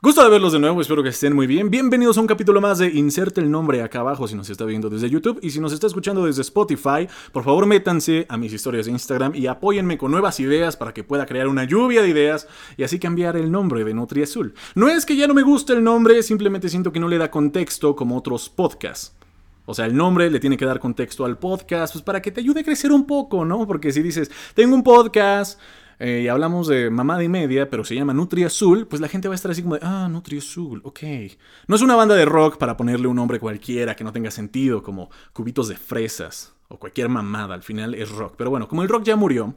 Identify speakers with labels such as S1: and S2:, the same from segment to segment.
S1: Gusto de verlos de nuevo, espero que estén muy bien. Bienvenidos a un capítulo más de Inserte el nombre acá abajo si nos está viendo desde YouTube y si nos está escuchando desde Spotify, por favor métanse a mis historias de Instagram y apóyenme con nuevas ideas para que pueda crear una lluvia de ideas y así cambiar el nombre de Nutri Azul. No es que ya no me guste el nombre, simplemente siento que no le da contexto como otros podcasts. O sea, el nombre le tiene que dar contexto al podcast, pues para que te ayude a crecer un poco, ¿no? Porque si dices, tengo un podcast eh, y hablamos de mamada y media, pero se llama Nutri Azul, pues la gente va a estar así como de, ah, Nutri Azul, ok. No es una banda de rock para ponerle un nombre cualquiera que no tenga sentido, como cubitos de fresas o cualquier mamada, al final es rock. Pero bueno, como el rock ya murió,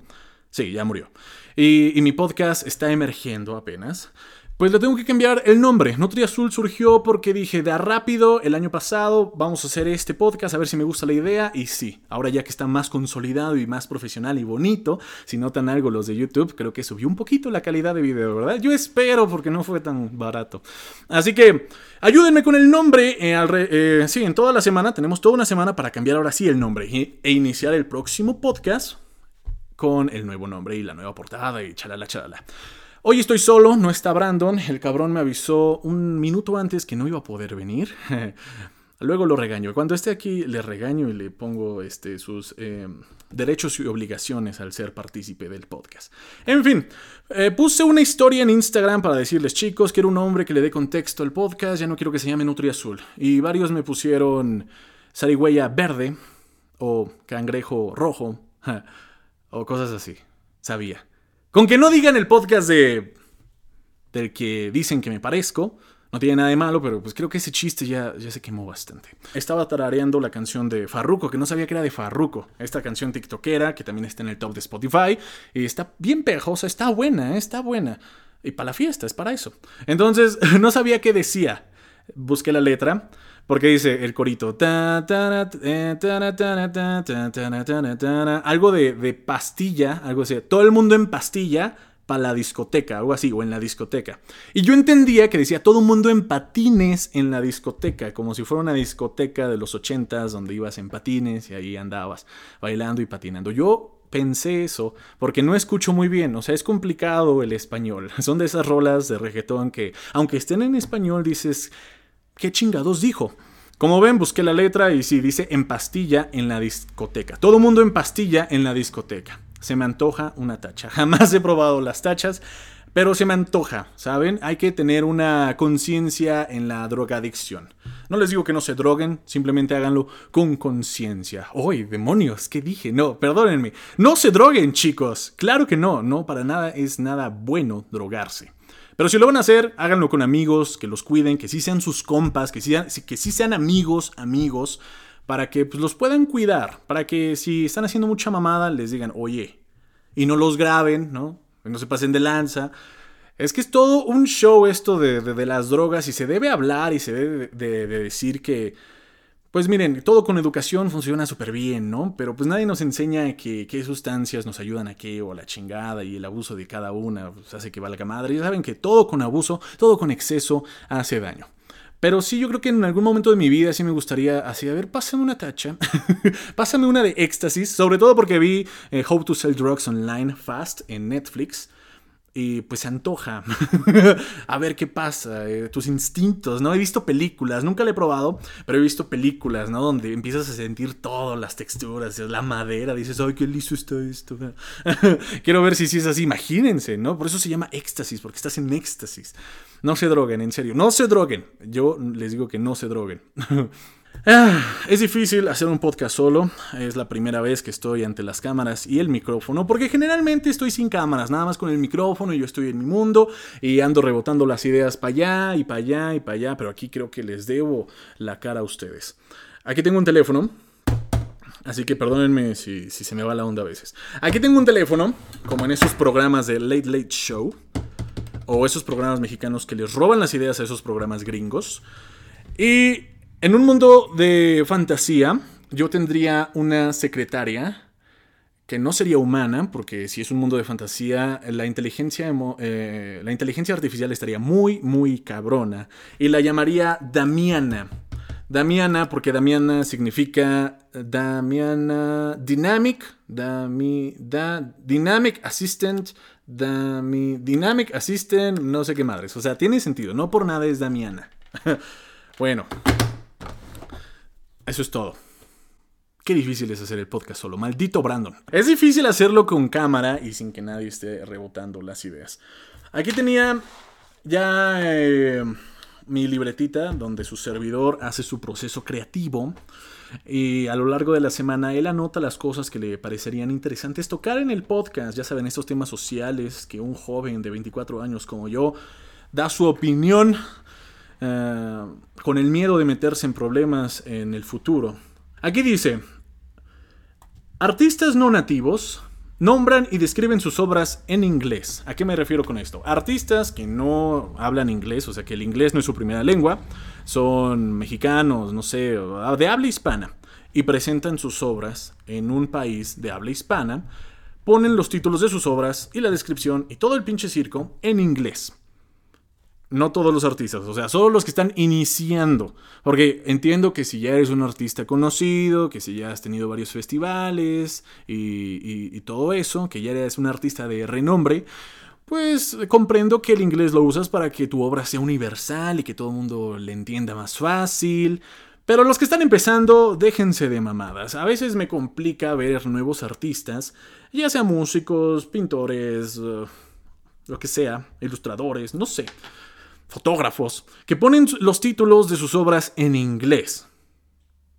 S1: sí, ya murió. Y, y mi podcast está emergiendo apenas. Pues le tengo que cambiar el nombre. Nutri Azul surgió porque dije, de rápido, el año pasado, vamos a hacer este podcast, a ver si me gusta la idea. Y sí, ahora ya que está más consolidado y más profesional y bonito, si notan algo los de YouTube, creo que subió un poquito la calidad de video, ¿verdad? Yo espero porque no fue tan barato. Así que, ayúdenme con el nombre. Eh, eh, sí, en toda la semana, tenemos toda una semana para cambiar ahora sí el nombre e iniciar el próximo podcast con el nuevo nombre y la nueva portada y chalala, chalala. Hoy estoy solo, no está Brandon. El cabrón me avisó un minuto antes que no iba a poder venir. Luego lo regaño. Cuando esté aquí le regaño y le pongo este, sus eh, derechos y obligaciones al ser partícipe del podcast. En fin, eh, puse una historia en Instagram para decirles chicos, quiero un hombre que le dé contexto al podcast, ya no quiero que se llame Nutri Azul. Y varios me pusieron zarigüeya verde o cangrejo rojo o cosas así. Sabía. Con que no digan el podcast de. del que dicen que me parezco. No tiene nada de malo, pero pues creo que ese chiste ya, ya se quemó bastante. Estaba tarareando la canción de Farruko, que no sabía que era de Farruko. Esta canción tiktokera, que también está en el top de Spotify. Y está bien pegajosa, está buena, está buena. Y para la fiesta, es para eso. Entonces, no sabía qué decía. Busqué la letra. Porque dice el corito. Algo de, pastilla, algo así. Todo el mundo en pastilla para la discoteca, algo así, o en la discoteca. Y yo entendía que decía todo el mundo en patines en la discoteca, como si fuera una discoteca de los ochentas donde ibas en patines y ahí andabas bailando y patinando. Yo pensé eso porque no escucho muy bien, o sea, es complicado el español. Son de esas rolas de reggaetón que, aunque estén en español, dices, ¿qué chingados dijo? Como ven, busqué la letra y sí, dice en pastilla en la discoteca. Todo mundo en pastilla en la discoteca. Se me antoja una tacha. Jamás he probado las tachas, pero se me antoja, ¿saben? Hay que tener una conciencia en la drogadicción. No les digo que no se droguen, simplemente háganlo con conciencia. ¡Uy, demonios! ¿Qué dije? No, perdónenme. No se droguen, chicos. Claro que no, no, para nada es nada bueno drogarse. Pero si lo van a hacer, háganlo con amigos, que los cuiden, que sí sean sus compas, que sí, que sí sean amigos, amigos, para que pues, los puedan cuidar, para que si están haciendo mucha mamada les digan, oye, y no los graben, ¿no? No se pasen de lanza. Es que es todo un show esto de, las drogas y se debe hablar y se debe de decir que pues miren, todo con educación funciona súper bien, ¿no? Pero pues nadie nos enseña que, qué sustancias nos ayudan a qué o la chingada y el abuso de cada una pues, hace que valga madre. Ya saben que todo con abuso, todo con exceso hace daño. Pero sí, yo creo que en algún momento de mi vida sí me gustaría así, a ver, pásame una tacha, pásame una de éxtasis, sobre todo porque vi eh, Hope to Sell Drugs Online Fast en Netflix y pues se antoja a ver qué pasa, eh, tus instintos, ¿no? He visto películas, nunca le he probado, pero he visto películas, ¿no? Donde empiezas a sentir todas las texturas, la madera, dices, ay, qué liso está esto. Quiero ver si, si es así, imagínense, ¿no? Por eso se llama éxtasis, porque estás en éxtasis. No se droguen, en serio, no se droguen. Yo les digo que no se droguen. Ah, es difícil hacer un podcast solo, es la primera vez que estoy ante las cámaras y el micrófono, porque generalmente estoy sin cámaras, nada más con el micrófono y yo estoy en mi mundo y ando rebotando las ideas para allá y para allá y para allá, pero aquí creo que les debo la cara a ustedes. Aquí tengo un teléfono, así que perdónenme si, si se me va la onda a veces. Aquí tengo un teléfono, como en esos programas de Late Late Show, o esos programas mexicanos que les roban las ideas a esos programas gringos. Y en un mundo de fantasía, yo tendría una secretaria que no sería humana, porque si es un mundo de fantasía, la inteligencia, eh, la inteligencia artificial estaría muy, muy cabrona. Y la llamaría Damiana. Damiana, porque Damiana significa Damiana Dynamic, Dami, da, Dynamic Assistant, Dami, Dynamic Assistant, no sé qué madres. O sea, tiene sentido, no por nada es Damiana. bueno, eso es todo. Qué difícil es hacer el podcast solo, maldito Brandon. Es difícil hacerlo con cámara y sin que nadie esté rebotando las ideas. Aquí tenía ya... Eh, mi libretita donde su servidor hace su proceso creativo. Y a lo largo de la semana él anota las cosas que le parecerían interesantes tocar en el podcast. Ya saben, estos temas sociales que un joven de 24 años como yo da su opinión eh, con el miedo de meterse en problemas en el futuro. Aquí dice, artistas no nativos Nombran y describen sus obras en inglés. ¿A qué me refiero con esto? Artistas que no hablan inglés, o sea que el inglés no es su primera lengua, son mexicanos, no sé, de habla hispana, y presentan sus obras en un país de habla hispana, ponen los títulos de sus obras y la descripción y todo el pinche circo en inglés. No todos los artistas, o sea, solo los que están iniciando. Porque entiendo que si ya eres un artista conocido, que si ya has tenido varios festivales y, todo eso, que ya eres un artista de renombre, pues comprendo que el inglés lo usas para que tu obra sea universal y que todo el mundo le entienda más fácil. Pero los que están empezando, déjense de mamadas. A veces me complica ver nuevos artistas, ya sea músicos, pintores, eh, lo que sea, ilustradores, no sé fotógrafos, que ponen los títulos de sus obras en inglés.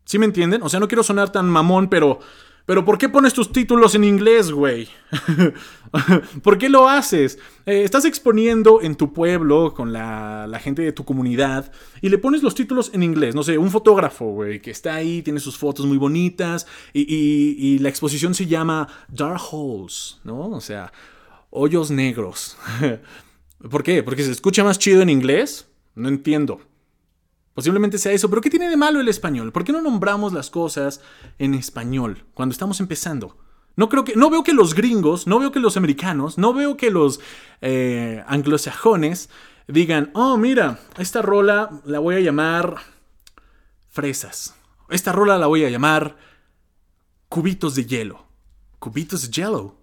S1: ¿Sí me entienden? O sea, no quiero sonar tan mamón, pero... Pero ¿por qué pones tus títulos en inglés, güey? ¿Por qué lo haces? Eh, estás exponiendo en tu pueblo con la, gente de tu comunidad y le pones los títulos en inglés. No sé, un fotógrafo, güey, que está ahí, tiene sus fotos muy bonitas y, y la exposición se llama Dark Holes, ¿no? O sea, hoyos negros. ¿Por qué? ¿Porque se escucha más chido en inglés? No entiendo. Posiblemente sea eso, pero ¿qué tiene de malo el español? ¿Por qué no nombramos las cosas en español cuando estamos empezando? No creo que, no veo que los gringos, no veo que los americanos, no veo que los eh, anglosajones digan, oh, mira, esta rola la voy a llamar fresas. Esta rola la voy a llamar cubitos de hielo. Cubitos de hielo.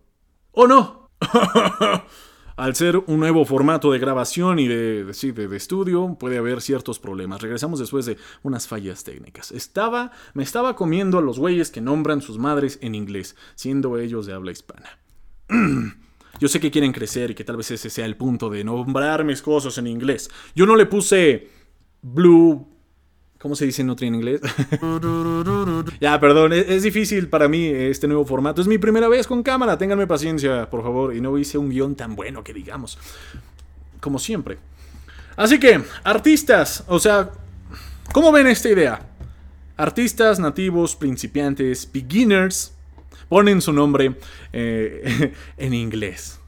S1: ¿O no? al ser un nuevo formato de grabación y de, de, estudio, puede haber ciertos problemas. Regresamos después de unas fallas técnicas. Estaba, me estaba comiendo a los güeyes que nombran sus madres en inglés, siendo ellos de habla hispana. Yo sé que quieren crecer y que tal vez ese sea el punto de nombrar mis cosas en inglés. Yo no le puse Blue ¿Cómo se dice Nutri en inglés? ya, perdón, es, difícil para mí este nuevo formato. Es mi primera vez con cámara, ténganme paciencia, por favor. Y no hice un guion tan bueno que digamos. Como siempre. Así que, artistas, o sea, ¿cómo ven esta idea? Artistas, nativos, principiantes, beginners, ponen su nombre eh, en inglés.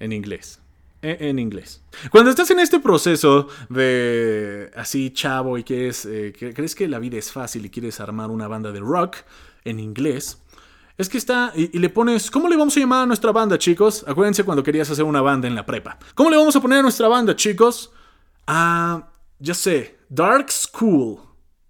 S1: En inglés. E, en inglés. Cuando estás en este proceso de así chavo y eh, que, crees que la vida es fácil y quieres armar una banda de rock en inglés, es que está y, le pones, ¿cómo le vamos a llamar a nuestra banda, chicos? Acuérdense cuando querías hacer una banda en la prepa. ¿Cómo le vamos a poner a nuestra banda, chicos? Ah, ya sé, Dark School.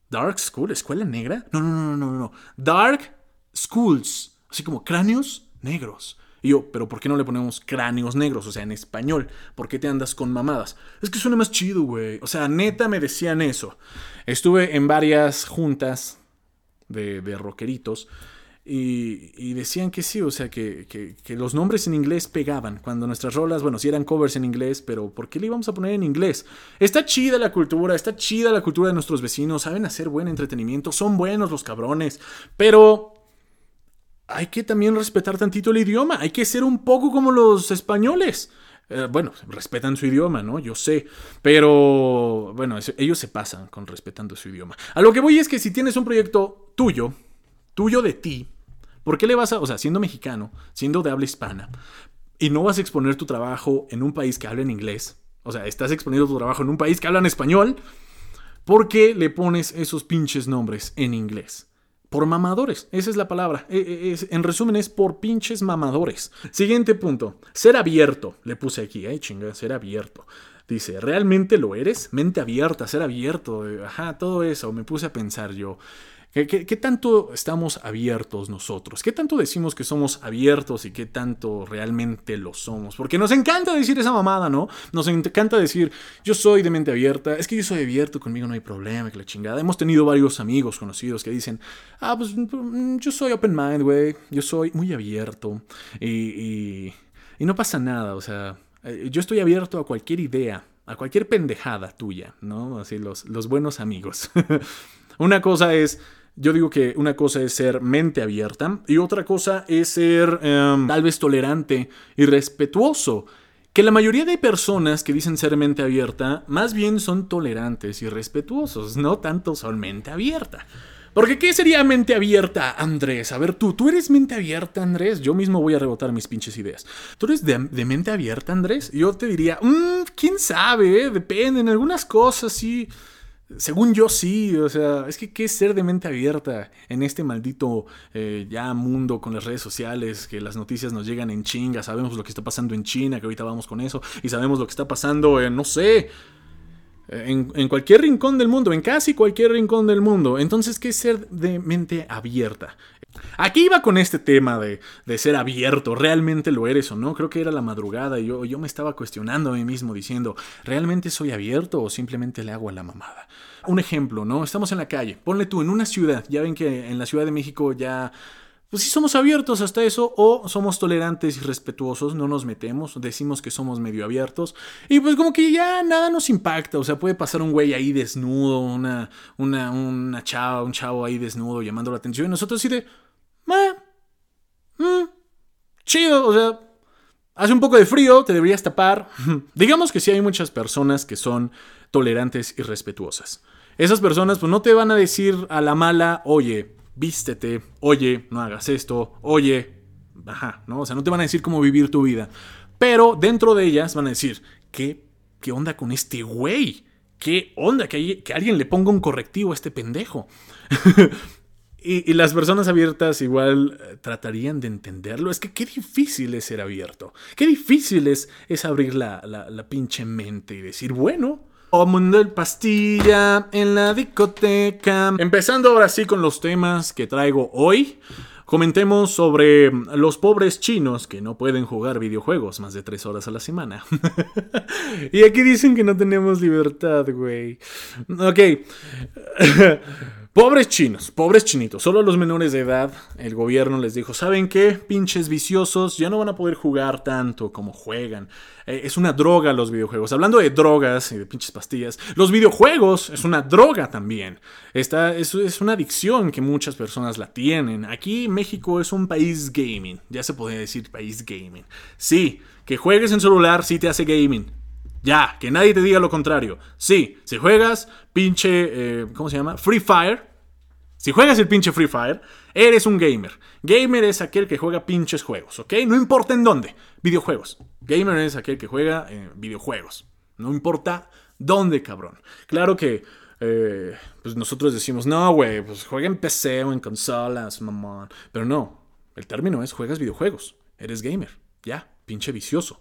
S1: Dark School, escuela negra? No, no, no, no, no. Dark Schools, así como cráneos negros. Y yo, pero ¿por qué no le ponemos cráneos negros? O sea, en español. ¿Por qué te andas con mamadas? Es que suena más chido, güey. O sea, neta me decían eso. Estuve en varias juntas de, de rockeritos. Y, decían que sí, o sea, que, que, los nombres en inglés pegaban. Cuando nuestras rolas, bueno, sí eran covers en inglés, pero ¿por qué le íbamos a poner en inglés? Está chida la cultura, está chida la cultura de nuestros vecinos, saben hacer buen entretenimiento, son buenos los cabrones, pero hay que también respetar tantito el idioma, hay que ser un poco como los españoles. Eh, bueno, respetan su idioma, ¿no? Yo sé. Pero, bueno, ellos se pasan con respetando su idioma. A lo que voy es que si tienes un proyecto tuyo, tuyo de ti, ¿por qué le vas a, o sea, siendo mexicano, siendo de habla hispana, y no vas a exponer tu trabajo en un país que habla en inglés? O sea, estás exponiendo tu trabajo en un país que habla en español. ¿Por qué le pones esos pinches nombres en inglés? Por mamadores, esa es la palabra. E, e, en resumen, es por pinches mamadores. Siguiente punto. Ser abierto. Le puse aquí, eh, chinga, ser abierto. Dice, ¿realmente lo eres? Mente abierta, ser abierto, eh, ajá, todo eso. Me puse a pensar yo. ¿Qué, ¿Qué, tanto estamos abiertos nosotros? ¿Qué tanto decimos que somos abiertos y qué tanto realmente lo somos? Porque nos encanta decir esa mamada, ¿no? Nos encanta decir, yo soy de mente abierta, es que yo soy abierto, conmigo no hay problema, que la chingada. Hemos tenido varios amigos conocidos que dicen, ah, pues mm, yo soy open mind, güey, yo soy muy abierto y, y no pasa nada, o sea, eh, yo estoy abierto a cualquier idea, a cualquier pendejada tuya, ¿no? Así los, los buenos amigos. Una cosa es yo digo que una cosa es ser mente abierta y otra cosa es ser em, tal vez tolerante y respetuoso. Que la mayoría de personas que dicen ser mente abierta más bien son tolerantes y respetuosos, no tanto son mente abierta. Porque ¿qué sería mente abierta, Andrés? A ver, tú, ¿tú eres mente abierta, Andrés? Yo mismo voy a rebotar mis pinches ideas. ¿Tú eres de, mente abierta, Andrés? Yo te diría, mmm, quién sabe, eh? depende, en algunas cosas sí. Según yo sí, o sea, es que qué es ser de mente abierta en este maldito eh, ya mundo con las redes sociales, que las noticias nos llegan en chinga, sabemos lo que está pasando en China, que ahorita vamos con eso, y sabemos lo que está pasando en, no sé, en, en, cualquier rincón del mundo, en casi cualquier rincón del mundo. Entonces, ¿qué es ser de mente abierta? Aquí iba con este tema de, de, ser abierto, ¿realmente lo eres o no? Creo que era la madrugada y yo, yo me estaba cuestionando a mí mismo diciendo, ¿realmente soy abierto o simplemente le hago a la mamada? Un ejemplo, ¿no? Estamos en la calle, ponle tú en una ciudad, ya ven que en la Ciudad de México ya pues sí somos abiertos hasta eso o somos tolerantes y respetuosos, no nos metemos, decimos que somos medio abiertos y pues como que ya nada nos impacta, o sea, puede pasar un güey ahí desnudo, una, una, una chava, un chavo ahí desnudo llamando la atención y nosotros así de, mm, chido, o sea, hace un poco de frío, te deberías tapar. Digamos que sí hay muchas personas que son tolerantes y respetuosas. Esas personas pues no te van a decir a la mala, oye, vístete, oye, no hagas esto, oye, ajá, ¿no? O sea, no te van a decir cómo vivir tu vida. Pero dentro de ellas van a decir, ¿qué, qué onda con este güey? ¿Qué onda? Que, que alguien le ponga un correctivo a este pendejo. y, las personas abiertas igual eh, tratarían de entenderlo. Es que qué difícil es ser abierto. Qué difícil es, es abrir la, la, la pinche mente y decir, bueno, o Mundo del Pastilla en la discoteca. Empezando ahora sí con los temas que traigo hoy. Comentemos sobre los pobres chinos que no pueden jugar videojuegos más de tres horas a la semana. y aquí dicen que no tenemos libertad, güey. Ok. Pobres chinos, pobres chinitos, solo a los menores de edad el gobierno les dijo, ¿saben qué? Pinches viciosos, ya no van a poder jugar tanto como juegan. Eh, es una droga los videojuegos. Hablando de drogas y de pinches pastillas, los videojuegos es una droga también. Esta es, una adicción que muchas personas la tienen. Aquí México es un país gaming, ya se podría decir país gaming. Sí, que juegues en celular sí te hace gaming. Ya, que nadie te diga lo contrario. Sí, si juegas pinche, eh, ¿cómo se llama? Free Fire, si juegas el pinche Free Fire, eres un gamer. Gamer es aquel que juega pinches juegos, ¿ok? No importa en dónde. Videojuegos. Gamer es aquel que juega eh, videojuegos. No importa dónde, cabrón. Claro que eh, pues nosotros decimos, no, güey, pues juega en PC o en consolas, mamón. Pero no, el término es juegas videojuegos. Eres gamer. Ya, pinche vicioso.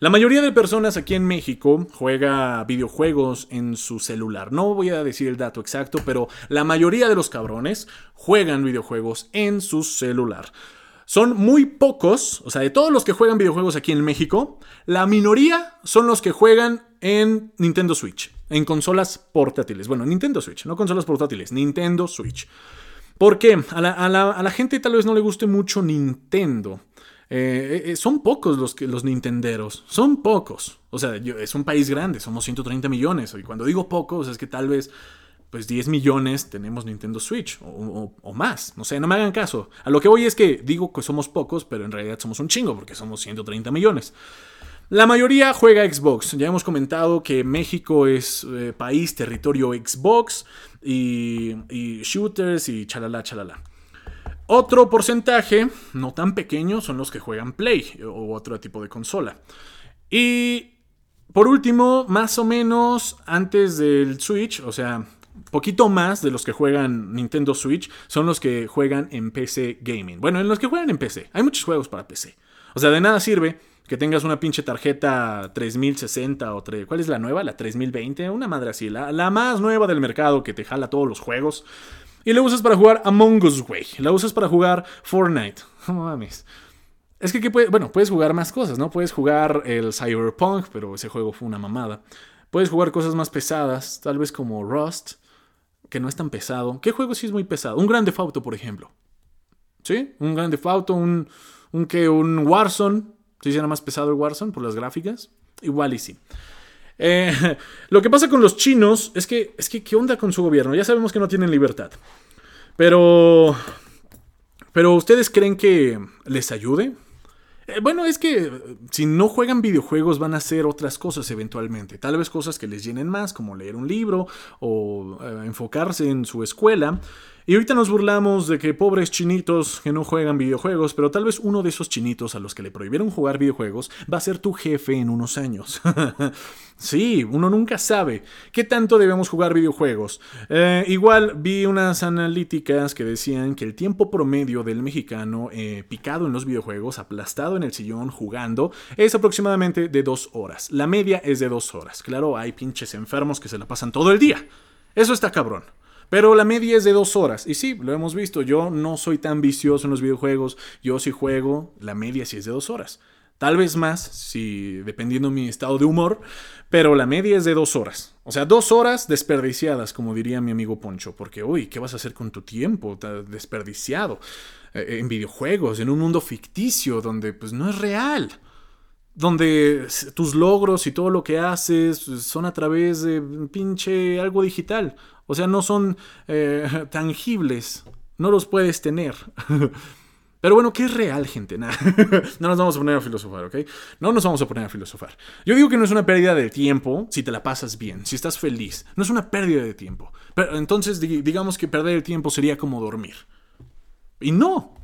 S1: La mayoría de personas aquí en México juega videojuegos en su celular. No voy a decir el dato exacto, pero la mayoría de los cabrones juegan videojuegos en su celular. Son muy pocos, o sea, de todos los que juegan videojuegos aquí en México, la minoría son los que juegan en Nintendo Switch, en consolas portátiles. Bueno, Nintendo Switch, no consolas portátiles, Nintendo Switch. ¿Por qué? A la, gente tal vez no le guste mucho Nintendo. Eh, eh, son pocos los, que, los nintenderos, son pocos. O sea, es un país grande, somos 130 millones. Y cuando digo pocos, es que tal vez pues 10 millones tenemos Nintendo Switch o, más. No sé, no me hagan caso. A lo que voy es que digo que somos pocos, pero en realidad somos un chingo porque somos 130 millones. La mayoría juega Xbox. Ya hemos comentado que México es eh, país, territorio Xbox y, y shooters y chalala, chalala. Otro porcentaje, no tan pequeño, son los que juegan Play o otro tipo de consola. Y por último, más o menos antes del Switch, o sea, poquito más de los que juegan Nintendo Switch son los que juegan en PC Gaming. Bueno, en los que juegan en PC. Hay muchos juegos para PC. O sea, de nada sirve que tengas una pinche tarjeta 3060 o... ¿Cuál es la nueva? La 3020. Una madre así. La, la más nueva del mercado que te jala todos los juegos. Y la usas para jugar Among Us, güey. La usas para jugar Fortnite. No mames. Es que, bueno, puedes jugar más cosas, ¿no? Puedes jugar el Cyberpunk, pero ese juego fue una mamada. Puedes jugar cosas más pesadas, tal vez como Rust, que no es tan pesado. ¿Qué juego sí es muy pesado? Un Grande Auto, por ejemplo. ¿Sí? Un Grande Auto, un, un que un Warzone. ¿Sí será más pesado el Warzone por las gráficas? Igual y sí. Eh, lo que pasa con los chinos es que, es que, ¿qué onda con su gobierno? Ya sabemos que no tienen libertad. Pero, pero ¿ustedes creen que les ayude? Eh, bueno, es que si no juegan videojuegos van a hacer otras cosas eventualmente. Tal vez cosas que les llenen más, como leer un libro o eh, enfocarse en su escuela. Y ahorita nos burlamos de que pobres chinitos que no juegan videojuegos, pero tal vez uno de esos chinitos a los que le prohibieron jugar videojuegos va a ser tu jefe en unos años. sí, uno nunca sabe qué tanto debemos jugar videojuegos. Eh, igual vi unas analíticas que decían que el tiempo promedio del mexicano eh, picado en los videojuegos, aplastado en el sillón jugando, es aproximadamente de dos horas. La media es de dos horas. Claro, hay pinches enfermos que se la pasan todo el día. Eso está cabrón. Pero la media es de dos horas. Y sí, lo hemos visto. Yo no soy tan vicioso en los videojuegos. Yo sí juego, la media sí es de dos horas. Tal vez más, si dependiendo mi estado de humor, pero la media es de dos horas. O sea, dos horas desperdiciadas, como diría mi amigo Poncho. Porque, uy, ¿qué vas a hacer con tu tiempo desperdiciado? Eh, en videojuegos, en un mundo ficticio donde pues no es real donde tus logros y todo lo que haces son a través de pinche algo digital. O sea, no son eh, tangibles. No los puedes tener. Pero bueno, ¿qué es real, gente? no nos vamos a poner a filosofar, ¿ok? No nos vamos a poner a filosofar. Yo digo que no es una pérdida de tiempo si te la pasas bien, si estás feliz. No es una pérdida de tiempo. Pero entonces digamos que perder el tiempo sería como dormir. Y no,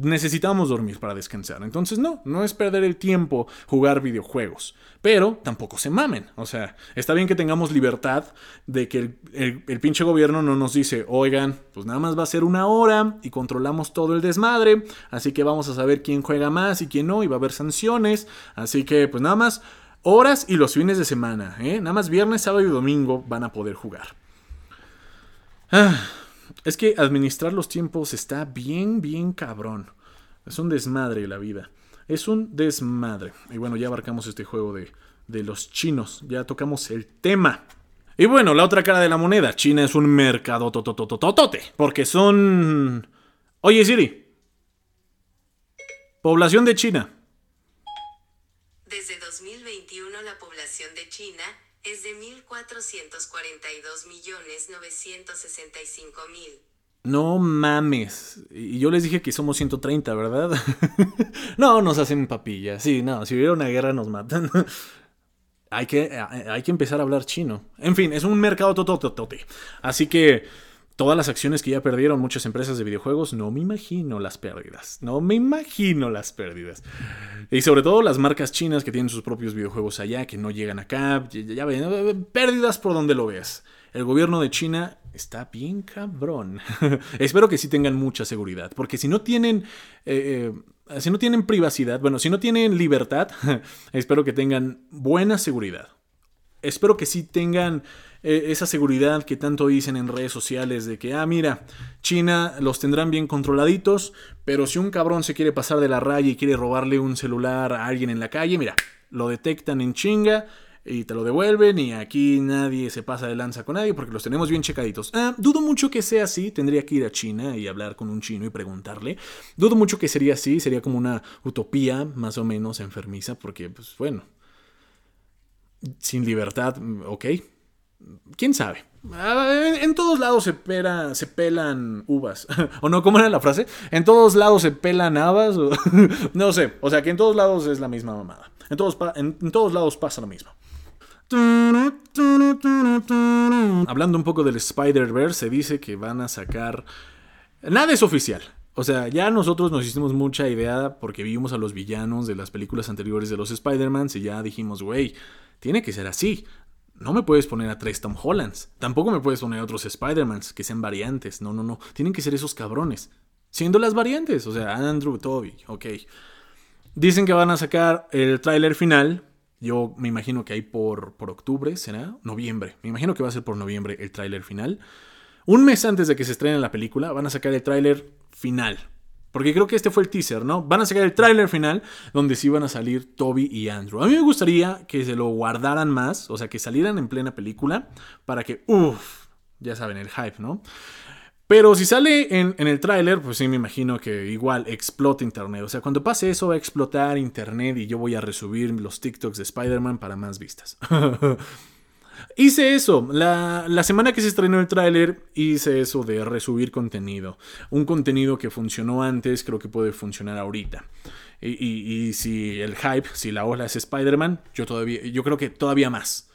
S1: necesitamos dormir para descansar. Entonces, no, no es perder el tiempo jugar videojuegos. Pero tampoco se mamen. O sea, está bien que tengamos libertad de que el, pinche gobierno no nos dice, oigan, pues nada más va a ser una hora y controlamos todo el desmadre. Así que vamos a saber quién juega más y quién no. Y va a haber sanciones. Así que, pues nada más horas y los fines de semana. ¿eh? Nada más viernes, sábado y domingo van a poder jugar. Ah. Es que administrar los tiempos está bien, bien cabrón. Es un desmadre la vida. Es un desmadre. Y bueno, ya abarcamos este juego de, de los chinos. Ya tocamos el tema. Y bueno, la otra cara de la moneda. China es un mercado tototototote. Porque son... Oye Siri. Población de China.
S2: Desde 2021 la población de China es de 1.442.965.000.
S1: No mames. Y yo les dije que somos 130, ¿verdad? no, nos hacen papilla. Sí, no, si hubiera una guerra nos matan. hay, que, hay que empezar a hablar chino. En fin, es un mercado totototote. Así que todas las acciones que ya perdieron muchas empresas de videojuegos, no me imagino las pérdidas. No me imagino las pérdidas. Y sobre todo las marcas chinas que tienen sus propios videojuegos allá, que no llegan acá. Ya, ven, pérdidas por donde lo veas. El gobierno de China está bien cabrón. Espero que sí tengan mucha seguridad, porque si no tienen... Eh, eh, si no tienen privacidad, bueno, si no tienen libertad, espero que tengan buena seguridad. Espero que sí tengan eh, esa seguridad que tanto dicen en redes sociales de que, ah, mira, China los tendrán bien controladitos, pero si un cabrón se quiere pasar de la raya y quiere robarle un celular a alguien en la calle, mira, lo detectan en chinga y te lo devuelven y aquí nadie se pasa de lanza con nadie porque los tenemos bien checaditos. Ah, dudo mucho que sea así, tendría que ir a China y hablar con un chino y preguntarle. Dudo mucho que sería así, sería como una utopía más o menos enfermiza porque, pues bueno, sin libertad, ok, quién sabe. Ah, en todos lados se, se pelan uvas. ¿O no? ¿Cómo era la frase? En todos lados se pelan habas. no sé. O sea que en todos lados es la misma mamada. En todos, en, todos lados pasa lo mismo. Hablando un poco del Spider-Verse, se dice que van a sacar. Nada es oficial. O sea, ya nosotros nos hicimos mucha idea porque vimos a los villanos de las películas anteriores de los Spider-Mans y ya dijimos, güey, tiene que ser así. No me puedes poner a tres Tom Hollands. Tampoco me puedes poner a otros Spider-Mans que sean variantes. No, no, no. Tienen que ser esos cabrones. Siendo las variantes. O sea, Andrew, Toby, ok. Dicen que van a sacar el tráiler final. Yo me imagino que hay por, por octubre, ¿será? Noviembre. Me imagino que va a ser por noviembre el tráiler final. Un mes antes de que se estrene la película, van a sacar el tráiler final. Porque creo que este fue el teaser, ¿no? Van a sacar el tráiler final donde sí van a salir Toby y Andrew. A mí me gustaría que se lo guardaran más, o sea, que salieran en plena película para que, uff, ya saben, el hype, ¿no? Pero si sale en, el tráiler, pues sí me imagino que igual explota internet. O sea, cuando pase eso va a explotar internet y yo voy a resubir los TikToks de Spider-Man para más vistas. hice eso. La, semana que se estrenó el tráiler, hice eso de resubir contenido. Un contenido que funcionó antes, creo que puede funcionar ahorita. Y, si el hype, si la ola es Spider-Man, yo todavía, yo creo que todavía más.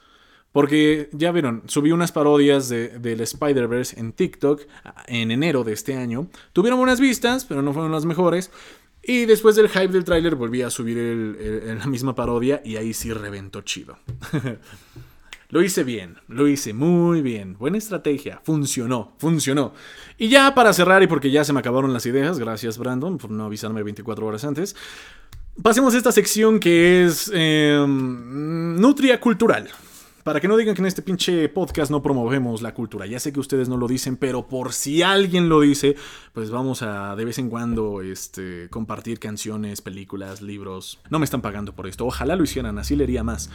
S1: Porque ya vieron, subí unas parodias de, del Spider-Verse en TikTok en enero de este año. Tuvieron buenas vistas, pero no fueron las mejores. Y después del hype del tráiler volví a subir la misma parodia y ahí sí reventó chido. lo hice bien, lo hice muy bien. Buena estrategia, funcionó, funcionó. Y ya para cerrar y porque ya se me acabaron las ideas, gracias Brandon por no avisarme 24 horas antes. Pasemos a esta sección que es em, Nutria Cultural. Para que no digan que en este pinche podcast no promovemos la cultura. Ya sé que ustedes no lo dicen, pero por si alguien lo dice, pues vamos a de vez en cuando este, compartir canciones, películas, libros. No me están pagando por esto. Ojalá lo hicieran, así leería más.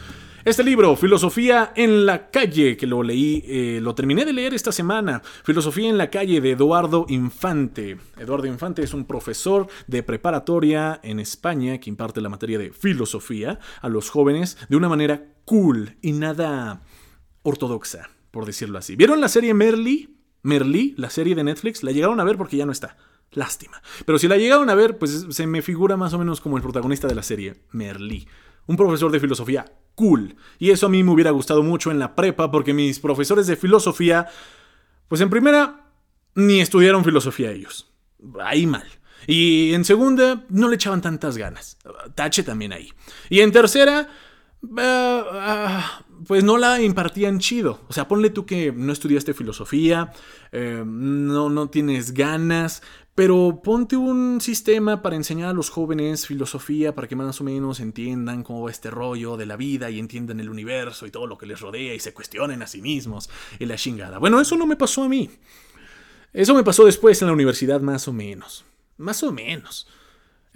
S1: Este libro, Filosofía en la calle, que lo leí, eh, lo terminé de leer esta semana. Filosofía en la calle de Eduardo Infante. Eduardo Infante es un profesor de preparatoria en España que imparte la materia de filosofía a los jóvenes de una manera cool y nada ortodoxa, por decirlo así. ¿Vieron la serie Merly? Merly, la serie de Netflix, la llegaron a ver porque ya no está. Lástima. Pero si la llegaron a ver, pues se me figura más o menos como el protagonista de la serie, Merly. Un profesor de filosofía cool. Y eso a mí me hubiera gustado mucho en la prepa porque mis profesores de filosofía, pues en primera, ni estudiaron filosofía ellos. Ahí mal. Y en segunda, no le echaban tantas ganas. Tache también ahí. Y en tercera, eh, ah, pues no la impartían chido. O sea, ponle tú que no estudiaste filosofía, eh, no, no tienes ganas, pero ponte un sistema para enseñar a los jóvenes filosofía para que más o menos entiendan cómo va este rollo de la vida y entiendan el universo y todo lo que les rodea y se cuestionen a sí mismos y la chingada. Bueno, eso no me pasó a mí. Eso me pasó después en la universidad más o menos. Más o menos.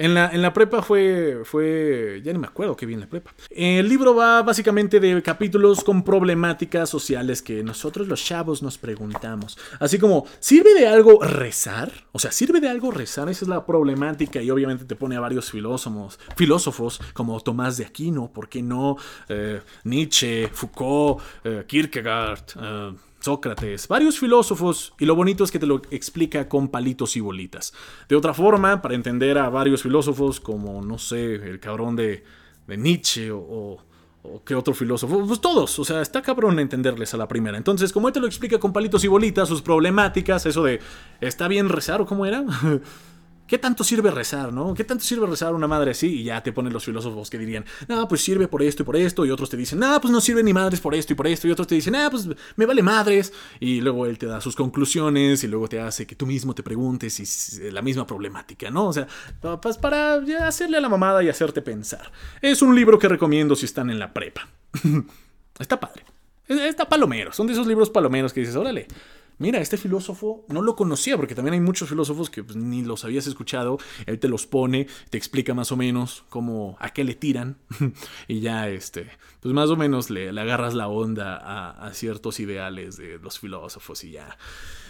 S1: En la, en la prepa fue, fue, ya ni me acuerdo qué vi en la prepa. El libro va básicamente de capítulos con problemáticas sociales que nosotros los chavos nos preguntamos. Así como, ¿sirve de algo rezar? O sea, ¿sirve de algo rezar? Esa es la problemática y obviamente te pone a varios filósofos, filósofos como Tomás de Aquino, ¿por qué no? Eh, Nietzsche, Foucault, eh, Kierkegaard. Eh, Sócrates, varios filósofos, y lo bonito es que te lo explica con palitos y bolitas. De otra forma, para entender a varios filósofos, como, no sé, el cabrón de, Nietzsche o, o, qué otro filósofo, pues todos, o sea, está cabrón entenderles a la primera. Entonces, como él te lo explica con palitos y bolitas, sus problemáticas, eso de, ¿está bien rezar o cómo era? ¿Qué tanto sirve rezar, no? ¿Qué tanto sirve rezar a una madre así? Y ya te ponen los filósofos que dirían, no, pues sirve por esto y por esto. Y otros te dicen, no, pues no sirve ni madres por esto y por esto. Y otros te dicen, ah, pues me vale madres. Y luego él te da sus conclusiones y luego te hace que tú mismo te preguntes si es la misma problemática, ¿no? O sea, pues para hacerle a la mamada y hacerte pensar. Es un libro que recomiendo si están en la prepa. Está padre. Está palomero. Son de esos libros palomeros que dices, órale mira, este filósofo no lo conocía, porque también hay muchos filósofos que pues, ni los habías escuchado, él te los pone, te explica más o menos cómo, a qué le tiran, y ya, este, pues más o menos le, agarras la onda a, ciertos ideales de los filósofos y ya.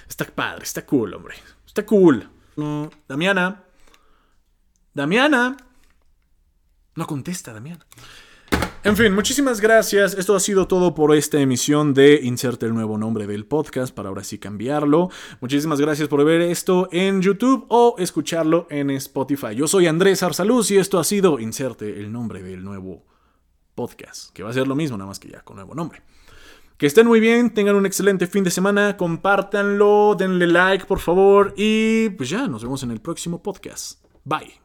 S1: Está padre, está cool, hombre, está cool. Damiana, Damiana, no contesta, Damiana. En fin, muchísimas gracias. Esto ha sido todo por esta emisión de Inserte el nuevo nombre del podcast para ahora sí cambiarlo. Muchísimas gracias por ver esto en YouTube o escucharlo en Spotify. Yo soy Andrés Arsaluz y esto ha sido Inserte el nombre del nuevo podcast, que va a ser lo mismo, nada más que ya con nuevo nombre. Que estén muy bien, tengan un excelente fin de semana, compártanlo, denle like por favor y pues ya, nos vemos en el próximo podcast. Bye.